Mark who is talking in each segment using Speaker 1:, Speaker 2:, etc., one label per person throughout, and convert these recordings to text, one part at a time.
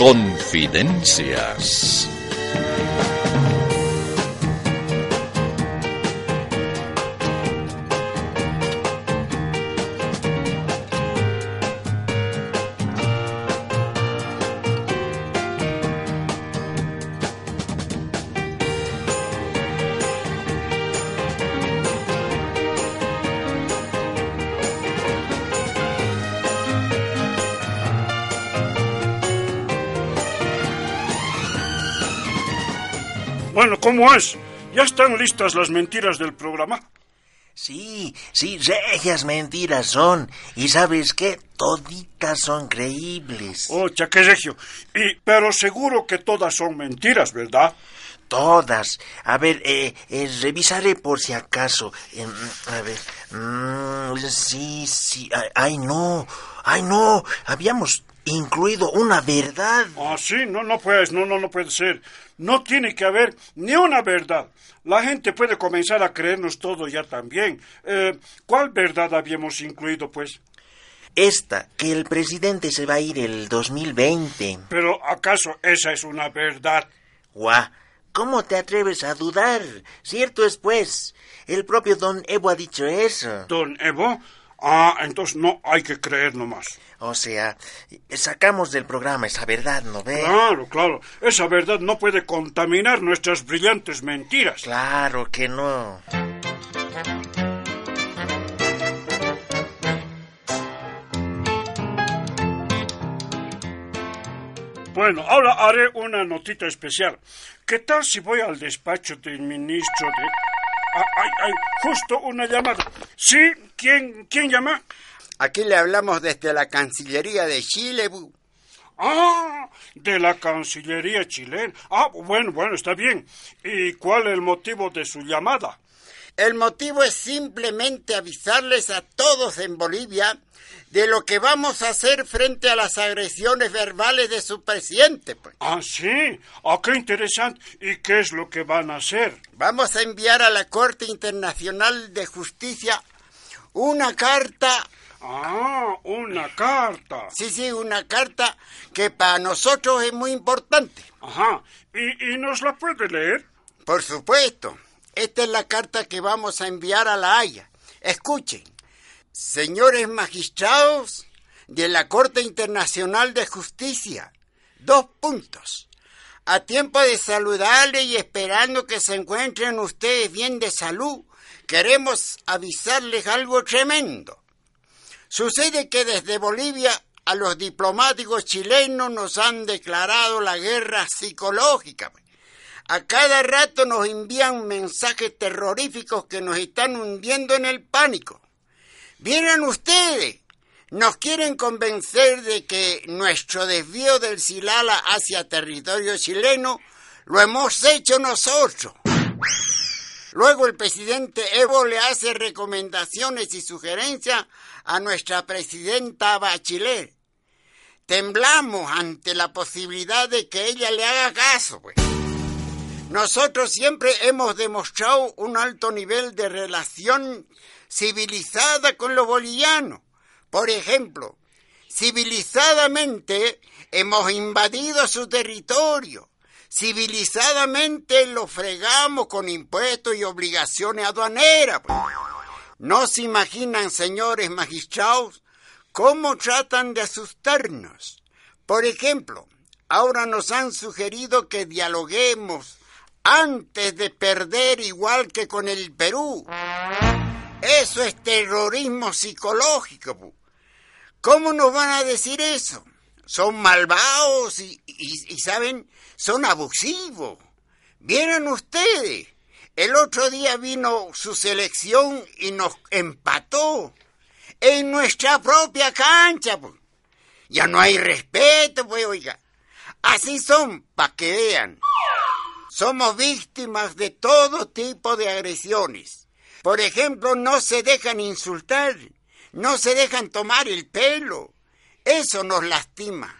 Speaker 1: Confidencias.
Speaker 2: Bueno, ¿cómo es? ¿Ya están listas las mentiras del programa?
Speaker 3: Sí, sí, regias mentiras son. ¿Y sabes qué? Toditas son creíbles.
Speaker 2: Oh, qué regio. Y, pero seguro que todas son mentiras, ¿verdad?
Speaker 3: Todas. A ver, eh, eh, revisaré por si acaso. Eh, a ver. mm, sí, sí. Ay, ay, no. Ay, no. Habíamos incluido una verdad.
Speaker 2: Ah, sí, no, no puedes, no, no, no puede ser. No tiene que haber ni una verdad. La gente puede comenzar a creernos todo ya también. Eh, ¿Cuál verdad habíamos incluido, pues?
Speaker 3: Esta, que el presidente se va a ir el 2020.
Speaker 2: Pero ¿acaso esa es una verdad?
Speaker 3: Guau. ¿Cómo te atreves a dudar? Cierto es, pues. El propio don Evo ha dicho eso.
Speaker 2: Don Evo. Ah, entonces no hay que creer nomás.
Speaker 3: O sea, sacamos del programa esa verdad, ¿no ve?
Speaker 2: Claro, claro. Esa verdad no puede contaminar nuestras brillantes mentiras.
Speaker 3: Claro que no.
Speaker 2: Bueno, ahora haré una notita especial. ¿Qué tal si voy al despacho del ministro de... Ah, ay, ay, justo una llamada. ¿Sí? ¿Quién, quién llama?
Speaker 4: Aquí le hablamos desde la Cancillería de Chile. bu.
Speaker 2: Ah, de la Cancillería chilena. Ah, bueno, bueno, está bien. ¿Y cuál es el motivo de su llamada?
Speaker 4: El motivo es simplemente avisarles a todos en Bolivia de lo que vamos a hacer frente a las agresiones verbales de su presidente. pues.
Speaker 2: Ah, sí. Ah, qué interesante. ¿Y qué es lo que van a hacer?
Speaker 4: Vamos a enviar a la Corte Internacional de Justicia una carta,
Speaker 2: Ah, una carta.
Speaker 4: sí, sí, una carta que para nosotros es muy importante.
Speaker 2: Ajá. ¿Y, y nos la puede leer?
Speaker 4: Por supuesto, esta es la carta que vamos a enviar a La Haya. Escuchen, señores magistrados de la Corte Internacional de Justicia, dos puntos. A tiempo de saludarle y esperando que se encuentren ustedes bien de salud, queremos avisarles algo tremendo. Sucede que desde Bolivia a los diplomáticos chilenos nos han declarado la guerra psicológica. A cada rato nos envían mensajes terroríficos que nos están hundiendo en el pánico. Vienen ustedes, nos quieren convencer de que nuestro desvío del Silala hacia territorio chileno lo hemos hecho nosotros. Luego el presidente Evo le hace recomendaciones y sugerencias a nuestra presidenta Bachelet. Temblamos ante la posibilidad de que ella le haga caso. pues. Nosotros siempre hemos demostrado un alto nivel de relación civilizada con los bolivianos. Por ejemplo, civilizadamente hemos invadido su territorio. Civilizadamente lo fregamos con impuestos y obligaciones aduaneras. pues. No se imaginan, señores magistrados, cómo tratan de asustarnos. Por ejemplo, ahora nos han sugerido que dialoguemos antes de perder igual que con el Perú. Eso es terrorismo psicológico. pu. ¿Cómo nos van a decir eso? Son malvados y, y- y, saben, son abusivos. Vieron ustedes, El otro día vino su selección y nos empató en nuestra propia cancha. Pues. Ya no hay respeto, pues, oiga. Así son, para que vean. Somos víctimas de todo tipo de agresiones. Por ejemplo, no se dejan insultar, no se dejan tomar el pelo. Eso nos lastima.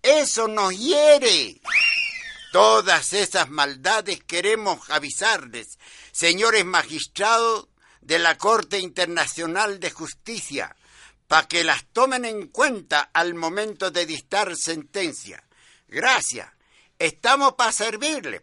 Speaker 4: Eso nos hiere. Todas esas maldades queremos avisarles, señores magistrados de la Corte Internacional de Justicia, para que las tomen en cuenta al momento de dictar sentencia. Gracias. Estamos para servirle.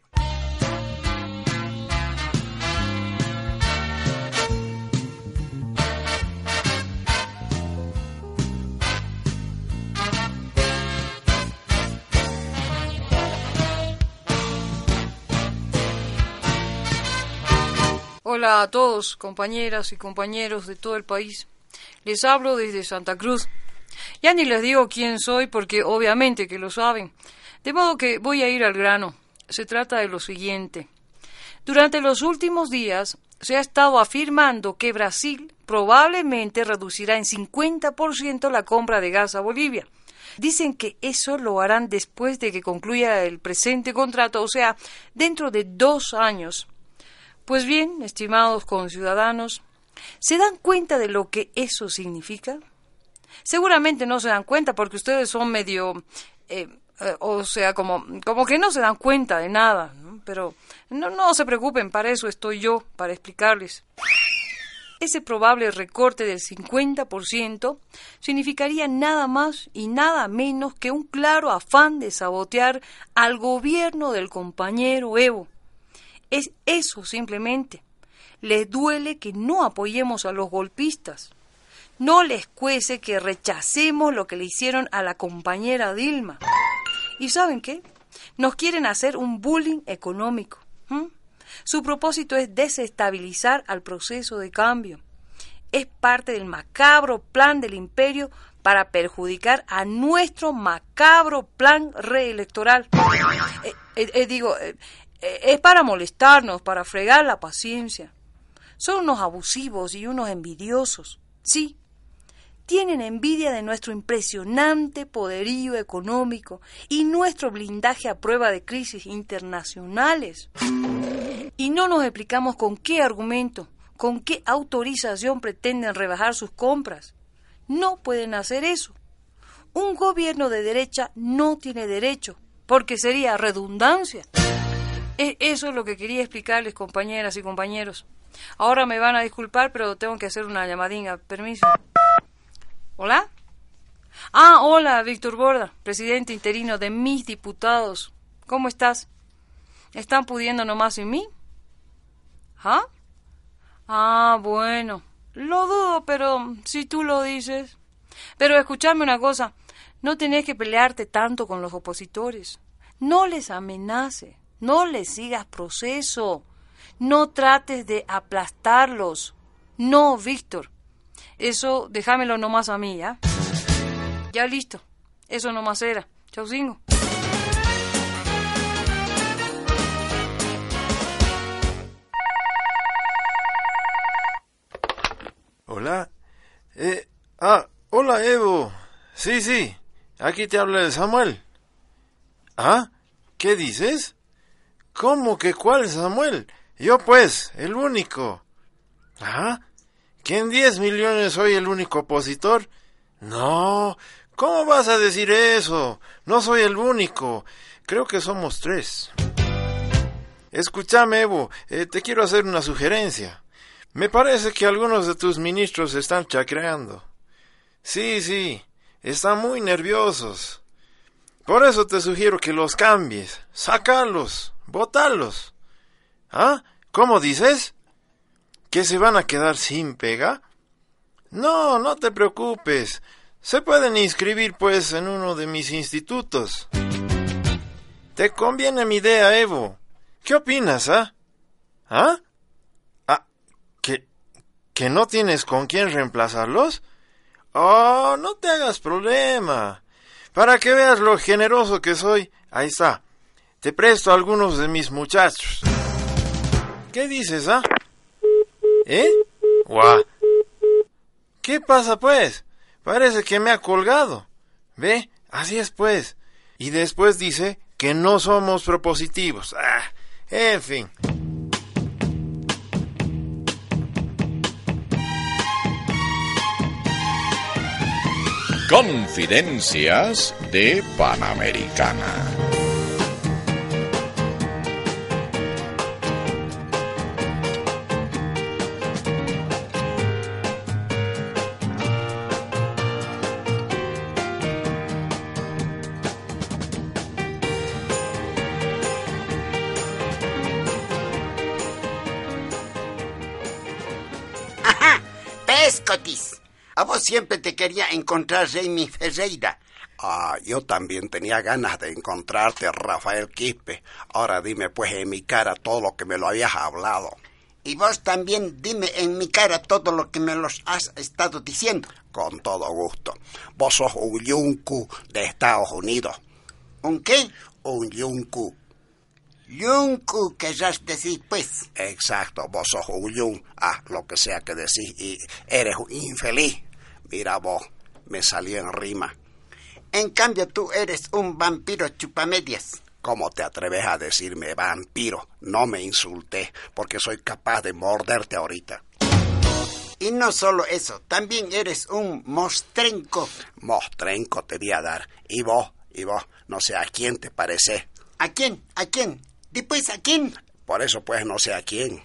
Speaker 5: Hola a todos, compañeras y compañeros de todo el país. Les hablo desde Santa Cruz. Ya ni les digo quién soy porque obviamente que lo saben. De modo que voy a ir al grano. Se trata de lo siguiente. Durante los últimos días se ha estado afirmando que Brasil probablemente reducirá en 50% la compra de gas a Bolivia. Dicen que eso lo harán después de que concluya el presente contrato, o sea, dentro de dos años. Pues bien, estimados conciudadanos, ¿se dan cuenta de lo que eso significa? Seguramente no se dan cuenta porque ustedes son medio eh, eh, o sea, como, como que no se dan cuenta de nada, pero no, no se preocupen, para eso estoy yo, para explicarles. Ese probable recorte del 50% significaría nada más y nada menos que un claro afán de sabotear al gobierno del compañero Evo. Es eso simplemente. Les duele que no apoyemos a los golpistas. No les cuece que rechacemos lo que le hicieron a la compañera Dilma. ¿Y saben qué? Nos quieren hacer un bullying económico. Su propósito es desestabilizar al proceso de cambio. Es parte del macabro plan del imperio para perjudicar a nuestro macabro plan reelectoral. Eh, eh, eh, digo, es para molestarnos, para fregar la paciencia. Son unos abusivos y unos envidiosos. Sí, tienen envidia de nuestro impresionante poderío económico y nuestro blindaje a prueba de crisis internacionales. Y no nos explicamos con qué argumento, con qué autorización pretenden rebajar sus compras. No pueden hacer eso. Un gobierno de derecha no tiene derecho, porque sería redundancia. E, eso es lo que quería explicarles, compañeras y compañeros. Ahora me van a disculpar, pero tengo que hacer una llamadinga. Permiso. ¿Hola? Ah, hola, Víctor Borda, presidente interino de mis diputados. ¿Cómo estás? ¿Están pudiendo nomás en mí? ¿Ah? Ah, bueno. Lo dudo, pero si tú lo dices. Pero escúchame una cosa. No tenés que pelearte tanto con los opositores. No les amenace. No les sigas proceso. No trates de aplastarlos. No, Víctor. Eso déjamelo nomás a mí, ¿ya? Ya listo. Eso nomás era. Chaucingo.
Speaker 6: Hola. Eh, ah, hola Evo. Sí, sí. Aquí te habla el Samuel. ¿Ah? ¿Qué dices? ¿Cómo que cuál Samuel? Yo pues, el único. ¿Ah? ¿Que en 10 millones soy el único opositor? No, ¿cómo vas a decir eso? No soy el único. Creo que somos tres. Escúchame, Evo, eh, te quiero hacer una sugerencia. Me parece que algunos de tus ministros están chacreando. Sí, sí, están muy nerviosos. Por eso te sugiero que los cambies. Sácalos, botalos. ¿Ah? ¿Cómo dices? ¿Que se van a quedar sin pega? No, no te preocupes. Se pueden inscribir, pues, en uno de mis institutos. Te conviene mi idea, Evo. ¿Qué opinas, ah? ¿Ah? ¿Ah? ¿Que, que no tienes con quién reemplazarlos? Oh, no te hagas problema. Para que veas lo generoso que soy, ahí está. Te presto a algunos de mis muchachos. ¿Qué dices, ah? ¿Eh? Guau. ¿Qué pasa, pues? Parece que me ha colgado. ¿Ve? Así es, pues. Y después dice que no somos propositivos. Ah, en fin.
Speaker 1: Confidencias de Panamericana.
Speaker 4: Siempre te quería encontrar, Jamie Ferreira.
Speaker 7: Ah, yo también tenía ganas de encontrarte, Rafael Quispe. Ahora dime pues en mi cara todo lo que me lo habías hablado.
Speaker 4: Y vos también dime en mi cara todo lo que me los has estado diciendo.
Speaker 7: Con todo gusto. Vos sos un yunku de Estados Unidos.
Speaker 4: ¿Un qué?
Speaker 7: Un yunku.
Speaker 4: Yunku, querrás decir, pues.
Speaker 7: Exacto, vos sos un yun. Ah, lo que sea que decís. Y eres un infeliz. Mira vos, me salió en rima.
Speaker 4: En cambio, tú eres un vampiro chupamedias.
Speaker 7: ¿Cómo te atreves a decirme vampiro? No me insulté, porque soy capaz de morderte ahorita.
Speaker 4: Y no solo eso, también eres un mostrenco.
Speaker 7: Mostrenco te voy a dar. Y vos, y vos, no sé a quién te parece.
Speaker 4: ¿A quién? ¿A quién? Después, ¿a quién?
Speaker 7: Por eso pues no sé a quién.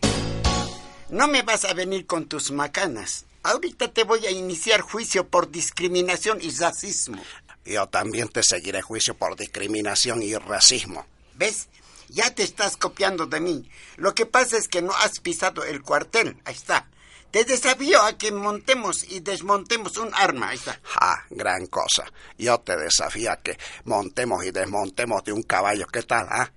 Speaker 4: No me vas a venir con tus macanas. Ahorita te voy a iniciar juicio por discriminación y racismo.
Speaker 7: Yo también te seguiré juicio por discriminación y racismo.
Speaker 4: ¿Ves? Ya te estás copiando de mí. Lo que pasa es que no has pisado el cuartel. Ahí está. Te desafío a que montemos y desmontemos un arma. Ahí está.
Speaker 7: Ah, gran cosa. Yo te desafío a que montemos y desmontemos de un caballo. ¿Qué tal, ah?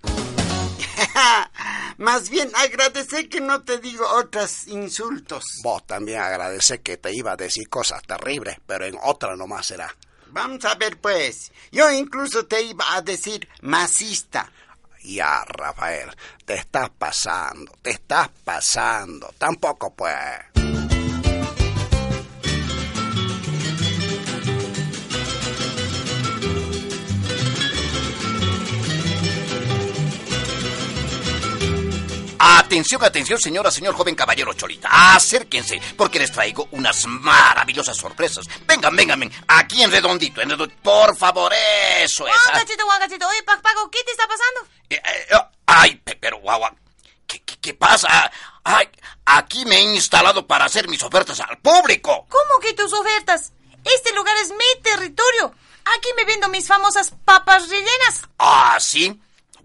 Speaker 4: Más bien agradece que no te digo otros insultos.
Speaker 7: Vos también agradece que te iba a decir cosas terribles, pero en otra nomás será.
Speaker 4: Vamos a ver, pues. Yo incluso te iba a decir masista.
Speaker 7: Ya, Rafael, te estás pasando, te estás pasando. Tampoco, pues.
Speaker 8: Atención, atención, señora, señor joven caballero Cholita. Acérquense, porque les traigo unas maravillosas sorpresas. Vengan, vengan, vengan. Aquí en redondito, en redondito. Por favor, eso es.
Speaker 5: Juan Gachito, Juan Gachito. Oye, Pac Paco, ¿qué te está pasando?
Speaker 8: Eh, eh, oh, ay, pe- pero guau, guau. ¿Qué, qué, qué pasa? Ay, aquí me he instalado para hacer mis ofertas al público.
Speaker 5: ¿Cómo que tus ofertas? Este lugar es mi territorio. Aquí me vendo mis famosas papas rellenas.
Speaker 8: Ah, sí.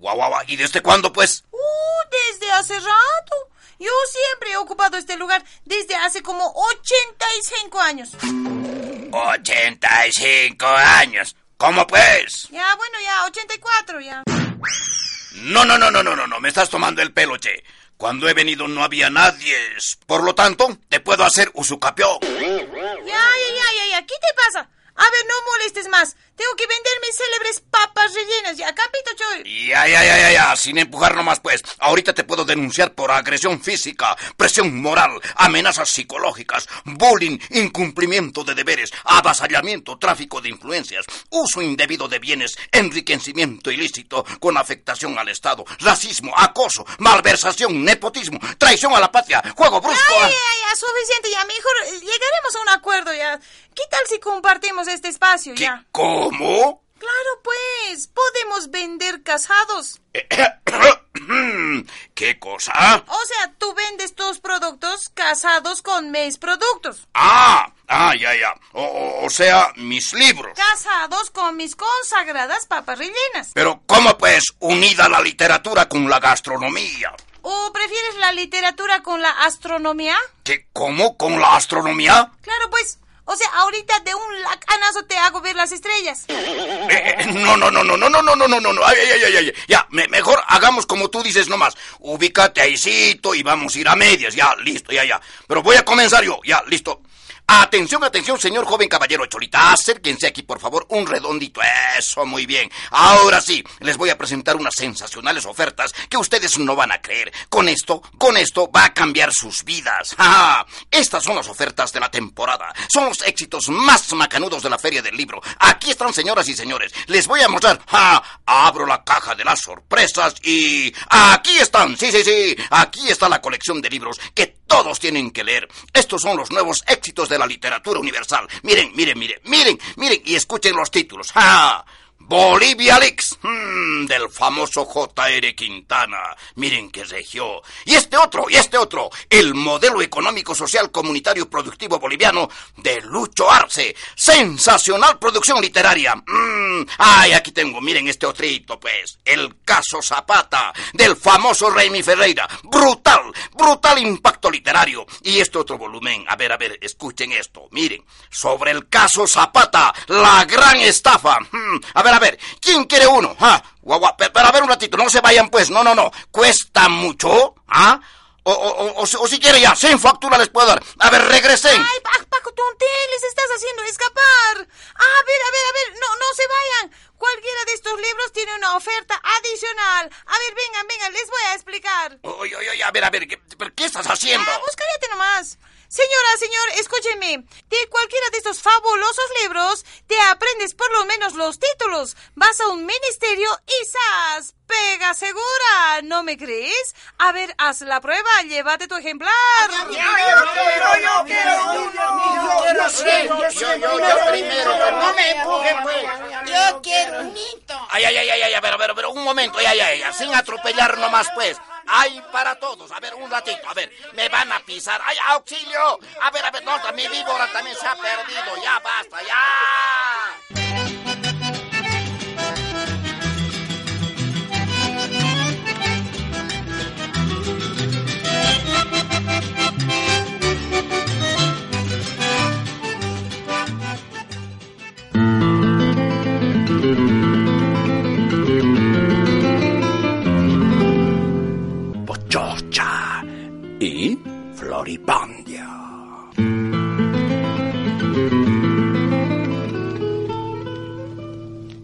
Speaker 8: Guau, guau, guau. ¿Y desde cuándo, pues?
Speaker 5: Uh, desde hace rato. Yo siempre he ocupado este lugar desde hace como 85 años.
Speaker 8: 85 años. ¿Cómo pues?
Speaker 5: Ya, bueno, ya, 84, ya.
Speaker 8: No, no, no, no, no, no, no, me estás tomando el pelo, che. Cuando he venido no había nadie. Por lo tanto, te puedo hacer usucapión.
Speaker 5: Ya, ya, ya, ya, ya. ¿Qué te pasa? A ver, no molestes más. Tengo que vender mis célebres papas rellenas. Ya, capito, choy.
Speaker 8: Ya, ya, ya, ya, ya, sin empujar nomás, pues. Ahorita te puedo denunciar por agresión física, presión moral, amenazas psicológicas, bullying, incumplimiento de deberes, avasallamiento, tráfico de influencias, uso indebido de bienes, enriquecimiento ilícito con afectación al Estado, racismo, acoso, malversación, nepotismo, traición a la patria, juego brusco.
Speaker 5: Ya, ya, ya, ya, suficiente, ya. Mejor eh, llegaremos a un acuerdo, ya. ¿Qué tal si compartimos este espacio,
Speaker 8: ¿Qué?
Speaker 5: ya?
Speaker 8: ¿Cómo?
Speaker 5: Claro, pues. Podemos vender casados.
Speaker 8: ¿Qué cosa?
Speaker 5: O sea, tú vendes tus productos casados con mis productos.
Speaker 8: Ah, ah, ya, ya. O, sea, mis libros.
Speaker 5: Casados con mis consagradas papas rellenas.
Speaker 8: Pero ¿cómo pues unida la literatura con la gastronomía?
Speaker 5: ¿O prefieres la literatura con la astronomía?
Speaker 8: ¿Qué, ¿Cómo con la astronomía?
Speaker 5: Claro, pues. O sea, ahorita de un lacanazo te hago ver las estrellas.
Speaker 8: Eh, eh, no, no, no, no, no, no, no, no, no, no, no. Ay, ay, ay, ay. Ya, me- mejor hagamos como tú dices nomás. Ubícate ahícito y vamos a ir a medias. Ya, listo, ya, ya. Pero voy a comenzar yo. Ya, listo. Atención, atención, señor joven caballero Cholita. Acérquense aquí, por favor, un redondito. Eso, muy bien. Ahora sí, les voy a presentar unas sensacionales ofertas que ustedes no van a creer. Con esto, con esto va a cambiar sus vidas. ¡Ja! Estas son las ofertas de la temporada. Son los éxitos más macanudos de la Feria del Libro. Aquí están, señoras y señores. Les voy a mostrar. ¡Ja! Abro la caja de las sorpresas y... Aquí están. Sí, sí, sí. Aquí está la colección de libros que todos tienen que leer. Estos son los nuevos éxitos de la literatura universal. Miren, miren, miren, miren, miren y escuchen los títulos. ¡Ja! Bolivia Leaks, mm, del famoso J.R. Quintana. Miren qué regió. Y este otro, y este otro, el modelo económico social comunitario productivo boliviano de Lucho Arce. Sensacional producción literaria. Mm, ay, aquí tengo, miren este otrito, pues. El caso Zapata, del famoso Raimi Ferreira. Brutal, brutal impacto literario. Y este otro volumen, a ver, a ver, escuchen esto, miren. Sobre el caso Zapata, la gran estafa. Mm, a ver, a ver, ¿quién quiere uno? ¿Ah? Guau, pero, a ver un ratito, no se vayan pues, no, no, no. ¿Cuesta mucho? ¿Ah? O, o, o, o, si quiere ya, sin factura les puedo dar. A ver, regresen.
Speaker 5: Ay, Paco Tonte, les estás haciendo escapar. A ver, a ver, a ver, no, no se vayan. Cualquiera de estos libros tiene una oferta adicional. A ver, vengan, vengan, les voy a explicar.
Speaker 8: Oye, oye, oye, a ver, a ver, ¿qué, ¿qué estás haciendo?
Speaker 5: Ah, cállate nomás. Señora, señor, escúcheme. De cualquiera de estos fabulosos libros, te aprendes por lo menos los títulos. Vas a un ministerio y ¡zas! ¡Pega segura! ¿No me crees? A ver, haz la prueba, llévate tu ejemplar.
Speaker 9: Yo quiero, yo quiero, yo quiero, yo primero, no me empujen, pues. Yo quiero un hito.
Speaker 8: Ay, ay, ay, ay, ay, a ver, a ver, a ver, un momento, ay, ay, ay, sin atropellar nomás, pues. ¡Ay, para todos! A ver, un ratito, a ver, me van a pisar. ¡Ay, auxilio! A ver, a ver, no, mi víbora también se ha perdido. Ya basta, ya.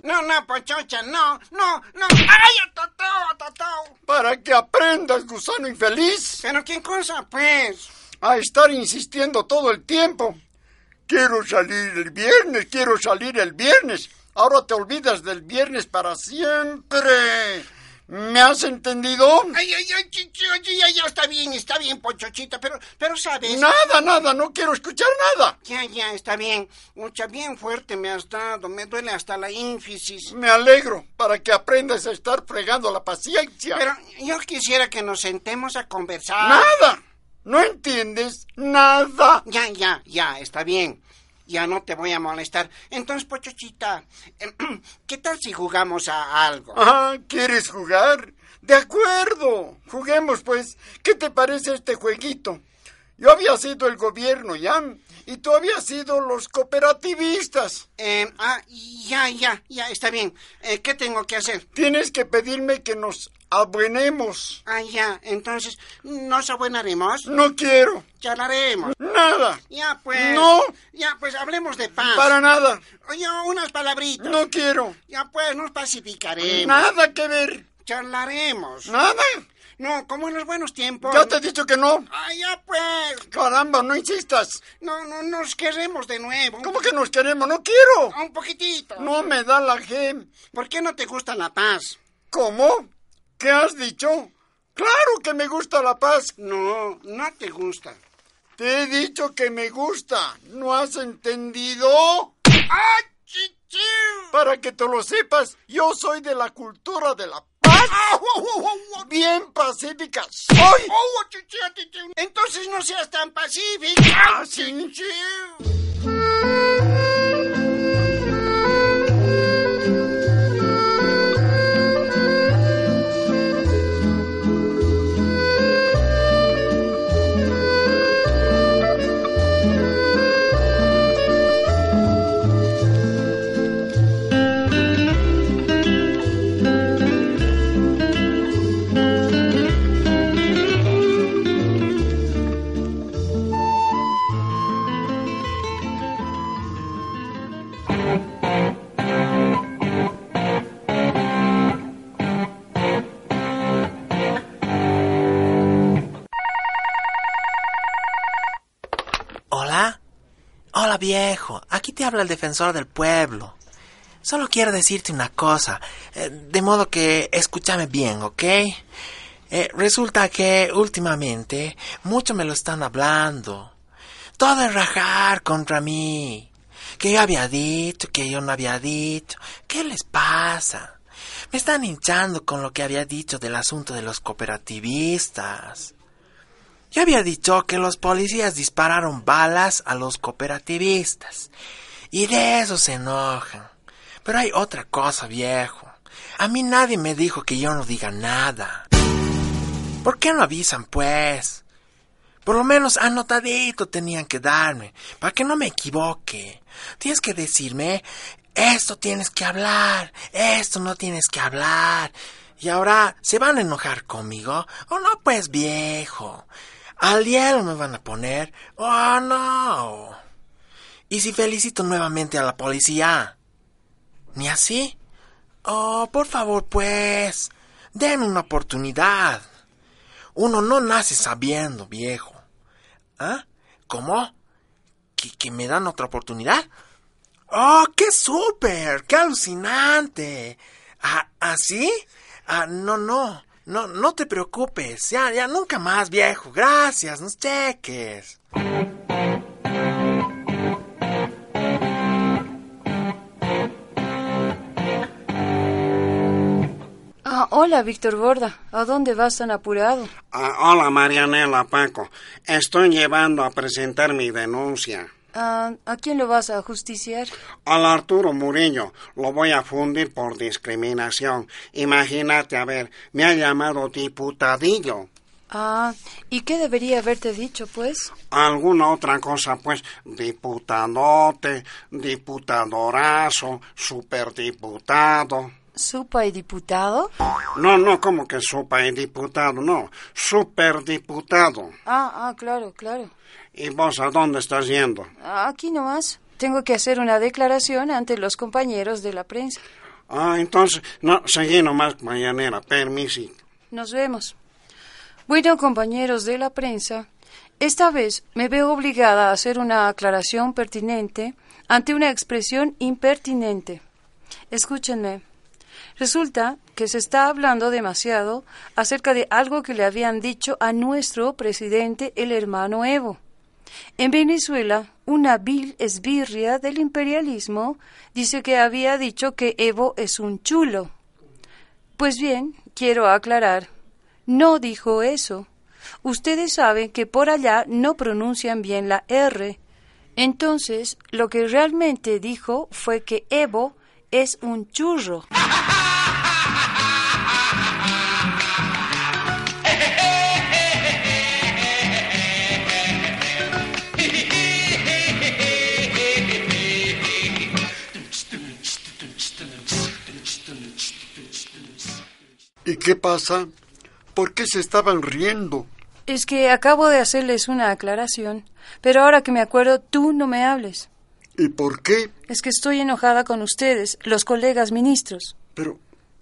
Speaker 9: No, no, Pochocha, no, no, no. ¡Ay, totó, totó!
Speaker 10: Para que aprendas, gusano infeliz.
Speaker 9: ¿Pero qué cosa, pues?
Speaker 10: A estar insistiendo todo el tiempo. Quiero salir el viernes, quiero salir el viernes. Ahora te olvidas del viernes para siempre. ¿Me has entendido?
Speaker 9: Ay, ay, ay, ya, ya, está bien, está bien, Pochochita, pero, pero sabes...
Speaker 10: Nada, nada, no quiero escuchar nada.
Speaker 9: Ya, ya, está bien. Mucha bien fuerte me has dado, me duele hasta la ínfisis.
Speaker 10: Me alegro, para que aprendas a estar fregando la paciencia.
Speaker 9: Pero yo quisiera que nos sentemos a conversar.
Speaker 10: ¡Nada! ¿No entiendes? ¡Nada!
Speaker 9: Ya, ya, ya, está bien. Ya no te voy a molestar. Entonces, Pochochita, ¿qué tal si jugamos a algo?
Speaker 10: Ah, ¿quieres jugar? De acuerdo. Juguemos, pues. ¿Qué te parece este jueguito? Yo había sido el gobierno, ¿ya? Y tú habías sido los cooperativistas.
Speaker 9: Eh, ah, ya, ya, ya, está bien. Eh, ¿Qué tengo que hacer?
Speaker 10: Tienes que pedirme que nos abuenemos.
Speaker 9: Ah, ya, entonces, ¿nos abuenaremos?
Speaker 10: No quiero.
Speaker 9: Charlaremos.
Speaker 10: Nada.
Speaker 9: Ya, pues.
Speaker 10: No.
Speaker 9: Ya, pues, hablemos de paz.
Speaker 10: Para nada.
Speaker 9: Oye, unas palabritas.
Speaker 10: No quiero.
Speaker 9: Ya, pues, nos pacificaremos.
Speaker 10: Nada que ver.
Speaker 9: Charlaremos.
Speaker 10: Nada.
Speaker 9: No, como en los buenos tiempos.
Speaker 10: Ya te he dicho que no.
Speaker 9: Ay, ya pues.
Speaker 10: Caramba, no insistas.
Speaker 9: No, no, nos queremos de nuevo.
Speaker 10: ¿Cómo que nos queremos? No quiero.
Speaker 9: Un poquitito.
Speaker 10: No me da la G.
Speaker 9: ¿Por qué no te gusta la paz?
Speaker 10: ¿Cómo? ¿Qué has dicho? Claro que me gusta la paz.
Speaker 9: No, no te gusta.
Speaker 10: Te he dicho que me gusta. ¿No has entendido?
Speaker 9: ¡Ah, chichu!
Speaker 10: Para que te lo sepas, yo soy de la cultura de la paz. Bien pacífica. ¡Soy!
Speaker 9: Entonces no seas tan pacífica.
Speaker 3: Viejo, aquí te habla el defensor del pueblo. Solo quiero decirte una cosa, eh, de modo que escúchame bien, ¿ok? Eh, resulta que últimamente mucho me lo están hablando. Todo es rajar contra mí. Que yo había dicho, que yo no había dicho. ¿Qué les pasa? Me están hinchando con lo que había dicho del asunto de los cooperativistas. Yo había dicho que los policías dispararon balas a los cooperativistas. Y de eso se enojan. Pero hay otra cosa, viejo. A mí nadie me dijo que yo no diga nada. ¿Por qué no avisan, pues? Por lo menos anotadito tenían que darme, para que no me equivoque. Tienes que decirme, esto tienes que hablar, esto no tienes que hablar. Y ahora, ¿se van a enojar conmigo? ¿O no, pues, viejo? Al hielo me van a poner. ¡Oh, no! ¿Y si felicito nuevamente a la policía? ¿Ni así? Oh, por favor, pues. Den una oportunidad. Uno no nace sabiendo, viejo. ¿Ah? ¿Cómo? ¿Que, que me dan otra oportunidad? ¡Oh, qué súper! ¡Qué alucinante! ¿Ah, ¿Así? ¿Ah, no, no. No, no te preocupes. Ya, ya, nunca más, viejo. Gracias, nos cheques.
Speaker 5: Ah, hola, Víctor Borda. ¿A dónde vas tan apurado?
Speaker 7: Ah, hola, Marianela Paco. Estoy llevando a presentar mi denuncia.
Speaker 5: Ah, ¿A quién lo vas a justiciar?
Speaker 7: Al Arturo Murillo lo voy a fundir por discriminación. Imagínate, a ver, me ha llamado diputadillo.
Speaker 5: Ah, ¿y qué debería haberte dicho, pues?
Speaker 7: Alguna otra cosa, pues, diputadote, diputadorazo, superdiputado.
Speaker 5: ¿Supa y diputado?
Speaker 7: No, no, como que supa y diputado, no, superdiputado.
Speaker 5: Ah, ah, claro, claro.
Speaker 7: ¿Y vos a dónde estás yendo?
Speaker 5: Aquí nomás. Tengo que hacer una declaración ante los compañeros de la prensa.
Speaker 7: Ah, entonces, no, seguí nomás, mañanera, permiso.
Speaker 5: Nos vemos. Bueno, compañeros de la prensa, esta vez me veo obligada a hacer una aclaración pertinente ante una expresión impertinente. Escúchenme. Resulta que se está hablando demasiado acerca de algo que le habían dicho a nuestro presidente, el hermano Evo. En Venezuela, una vil esbirria del imperialismo dice que había dicho que Evo es un chulo. Pues bien, quiero aclarar, no dijo eso. Ustedes saben que por allá no pronuncian bien la R. Entonces, lo que realmente dijo fue que Evo es un churro.
Speaker 10: ¿Y qué pasa? ¿Por qué se estaban riendo?
Speaker 5: Es que acabo de hacerles una aclaración, pero ahora que me acuerdo, tú no me hables.
Speaker 10: ¿Y por qué?
Speaker 5: Es que estoy enojada con ustedes, los colegas ministros.
Speaker 10: Pero,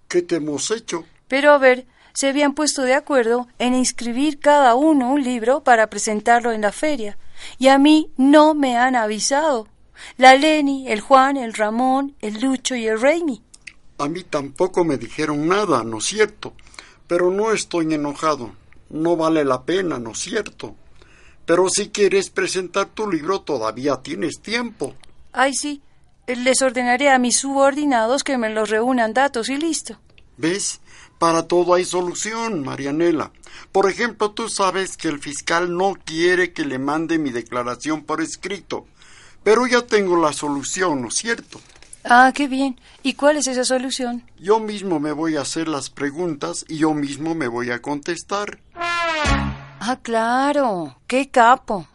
Speaker 10: ¿qué te hemos hecho?
Speaker 5: Pero a ver, se habían puesto de acuerdo en inscribir cada uno un libro para presentarlo en la feria, y a mí no me han avisado. La Leni, el Juan, el Ramón, el Lucho y el Reimi.
Speaker 10: A mí tampoco me dijeron nada, ¿no es cierto? Pero no estoy enojado. No vale la pena, ¿no es cierto? Pero si quieres presentar tu libro todavía tienes tiempo.
Speaker 5: Ay, sí. Les ordenaré a mis subordinados que me los reúnan datos y listo.
Speaker 10: ¿Ves? Para todo hay solución, Marianela. Por ejemplo, tú sabes que el fiscal no quiere que le mande mi declaración por escrito. Pero ya tengo la solución, ¿no es cierto?
Speaker 5: Ah, qué bien. ¿Y cuál es esa solución?
Speaker 10: Yo mismo me voy a hacer las preguntas y yo mismo me voy a contestar.
Speaker 5: Ah, claro. Qué capo.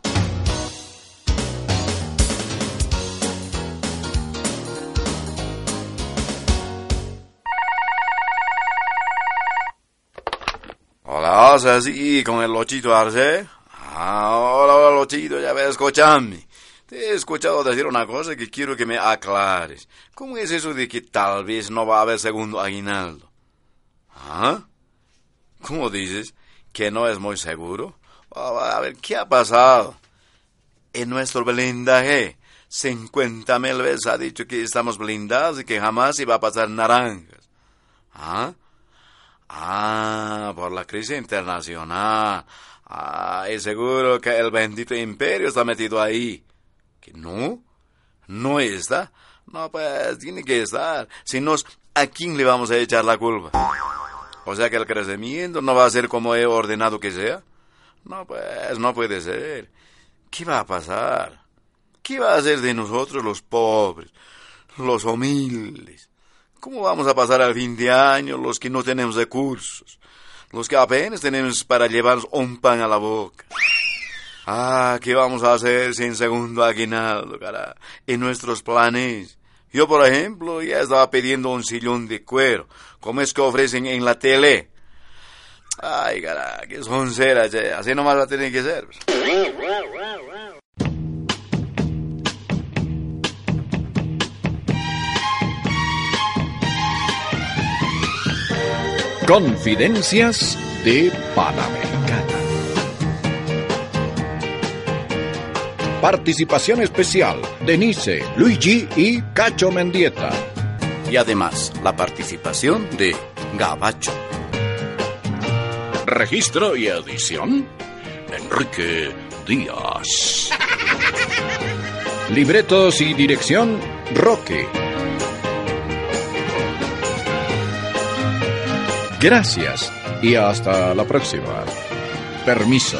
Speaker 11: Hola, así con el Lochito Arce. Ah, hola, hola, Lochito, ya ves, escuchame. He escuchado decir una cosa que quiero que me aclares. ¿Cómo es eso de que tal vez no va a haber segundo aguinaldo? ¿Ah? ¿Cómo dices? ¿Que no es muy seguro? A ver, ¿qué ha pasado? En nuestro blindaje, 50 mil veces ha dicho que estamos blindados y que jamás iba a pasar naranjas. ¿Ah? Ah, por la crisis internacional. Ah, y seguro que el bendito imperio está metido ahí. ¿Que no? ¿No está? No, pues tiene que estar. Si no, ¿a quién le vamos a echar la culpa? O sea que el crecimiento no va a ser como he ordenado que sea. No, pues no puede ser. ¿Qué va a pasar? ¿Qué va a hacer de nosotros los pobres, los humildes? ¿Cómo vamos a pasar al fin de año los que no tenemos recursos? Los que apenas tenemos para llevarnos un pan a la boca. Ah, ¿qué vamos a hacer sin segundo aguinaldo, cara? En nuestros planes. Yo, por ejemplo, ya estaba pidiendo un sillón de cuero, como es que ofrecen en la tele. Ay, cara, que son ceras, así nomás va a tener que ser.
Speaker 1: Confidencias de Panamericana. Participación especial, Denise, Luigi y Cacho Mendieta.
Speaker 8: Y además, la participación de Gabacho.
Speaker 1: Registro y edición, Enrique Díaz. Libretos y dirección, Roque. Gracias y hasta la próxima. Permiso.